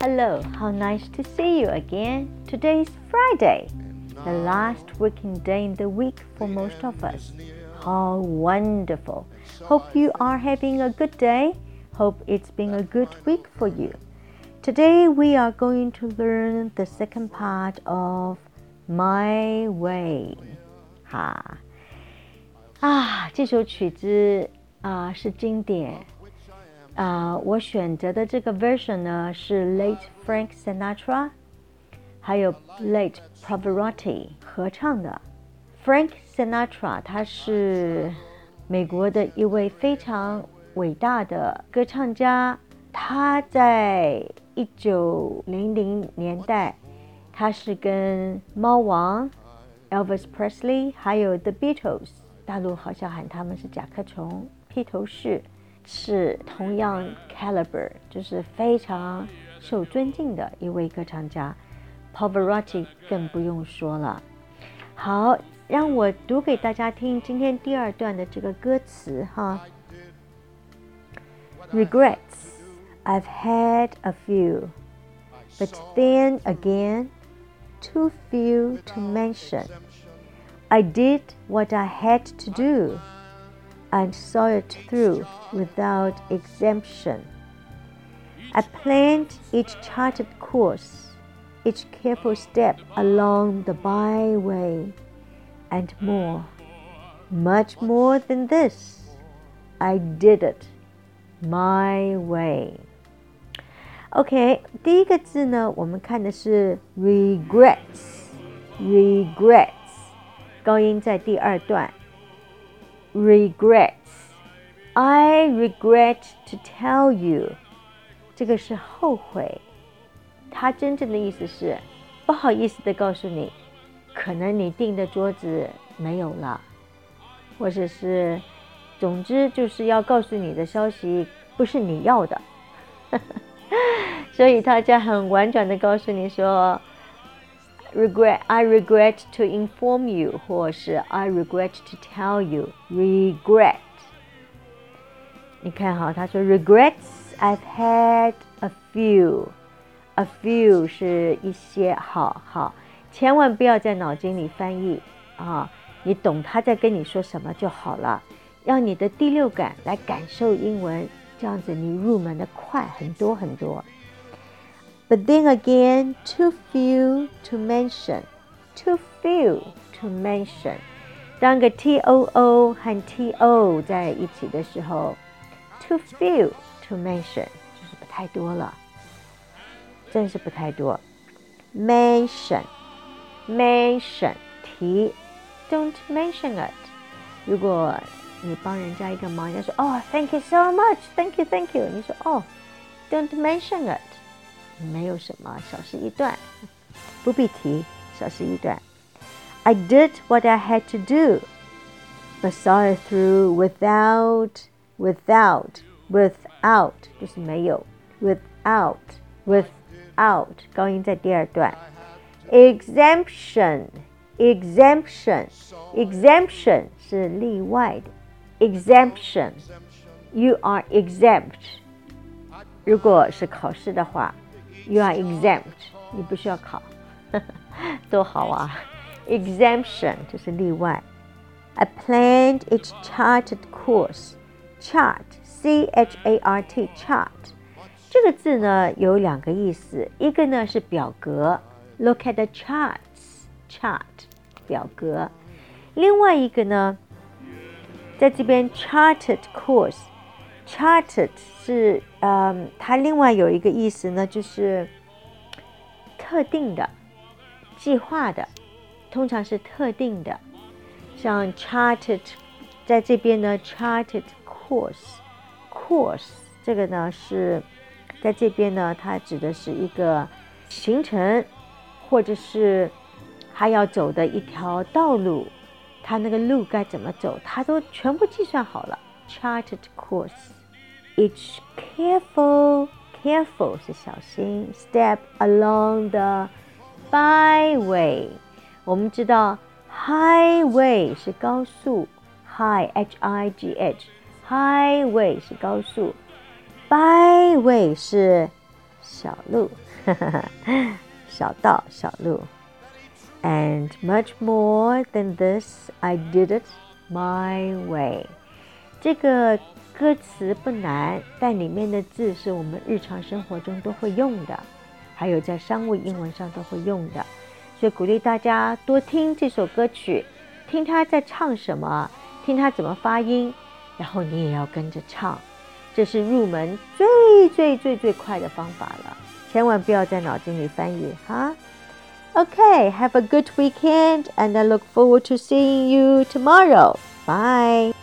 Hello, how nice to see you again. Today is Friday, the last working day in the week for most of us. How wonderful! Hope you are having a good day. Hope it's been a good week for you. Today we are going to learn the second part of My Way. 哈啊，这首曲子啊是经典 啊，我选择的这个 version 呢是 Late Frank Sinatra，还有 Late Pavarotti 合唱的。Frank Sinatra 他是美国的一位非常伟大的歌唱家，他在一九零零年代，他是跟猫王 Elvis Presley 还有 The Beatles，大陆好像喊他们是甲壳虫、披头士，是同样 caliber，就是非常受尊敬的一位歌唱家。Pavarotti 更不用说了。好，让我读给大家听今天第二段的这个歌词哈。Regrets. I've had a few, but then again, too few to mention. I did what I had to do and saw it through without exemption. I planned each charted course, each careful step along the byway, and more, much more than this, I did it my way. OK，第一个字呢，我们看的是 regrets，regrets，高音在第二段。 regrets，I regret to tell you，这个是后悔。它真正的意思是不好意思的告诉你，可能你订的桌子没有了，或者是，总之就是要告诉你的消息不是你要的。所以他在很婉转的告诉你说，regret I regret to inform you，或是 I regret to tell you regret。你看哈，他说 regrets I've had a few，a few 是一些，好好，千万不要在脑筋里翻译啊，你懂他在跟你说什么就好了，让你的第六感来感受英文，这样子你入门的快很多很多。But then again, too few to mention. Too few to mention. 当个 t o o 和 t o 在一起的时候，too few to mention 就是不太多了，真是不太多。mention mention 提，don't mention it。如果你帮人家一个忙，人家说哦，thank you so much，thank you，thank you，你说哦，don't mention it。 没有什么，小事一段，不必提，小事一段。I did what I had to do, but saw it through without, without, without，就是没有，without, without，高音在第二段。Exemption, exemption, exemption 是例外的，exemption, you are exempt。如果是考试的话。 You are exempt，你不需要考，多好啊！Exemption 就是例外。I planned each charted course. Chart, C H A R T, chart 这个字呢有两个意思，一个呢是表格，Look at the charts, chart 表格。另外一个呢，在这边 charted course。Charted 是， 嗯，它另外有一个意思呢，就是特定的、计划的，通常是特定的。像 charted，在这边呢，charted course，course 这个呢是在这边呢，它指的是一个行程，或者是他要走的一条道路，他那个路该怎么走，他都全部计算好了。Charted course。each careful careful 是小心 step along the byway。我们知道 highway 是高速，high h i g h highway 是高速，byway 是 小路，小道，小路。And much more than this, I did it my way。这个 歌词不难，但里面的字是我们日常生活中都会用的，还有在商务英文上都会用的。所以鼓励大家多听这首歌曲，听他在唱什么，听他怎么发音，然后你也要跟着唱。这是入门最最最最快的方法了，千万不要在脑筋里翻译哈。OK，Have a good weekend and I look forward to seeing you tomorrow. Bye.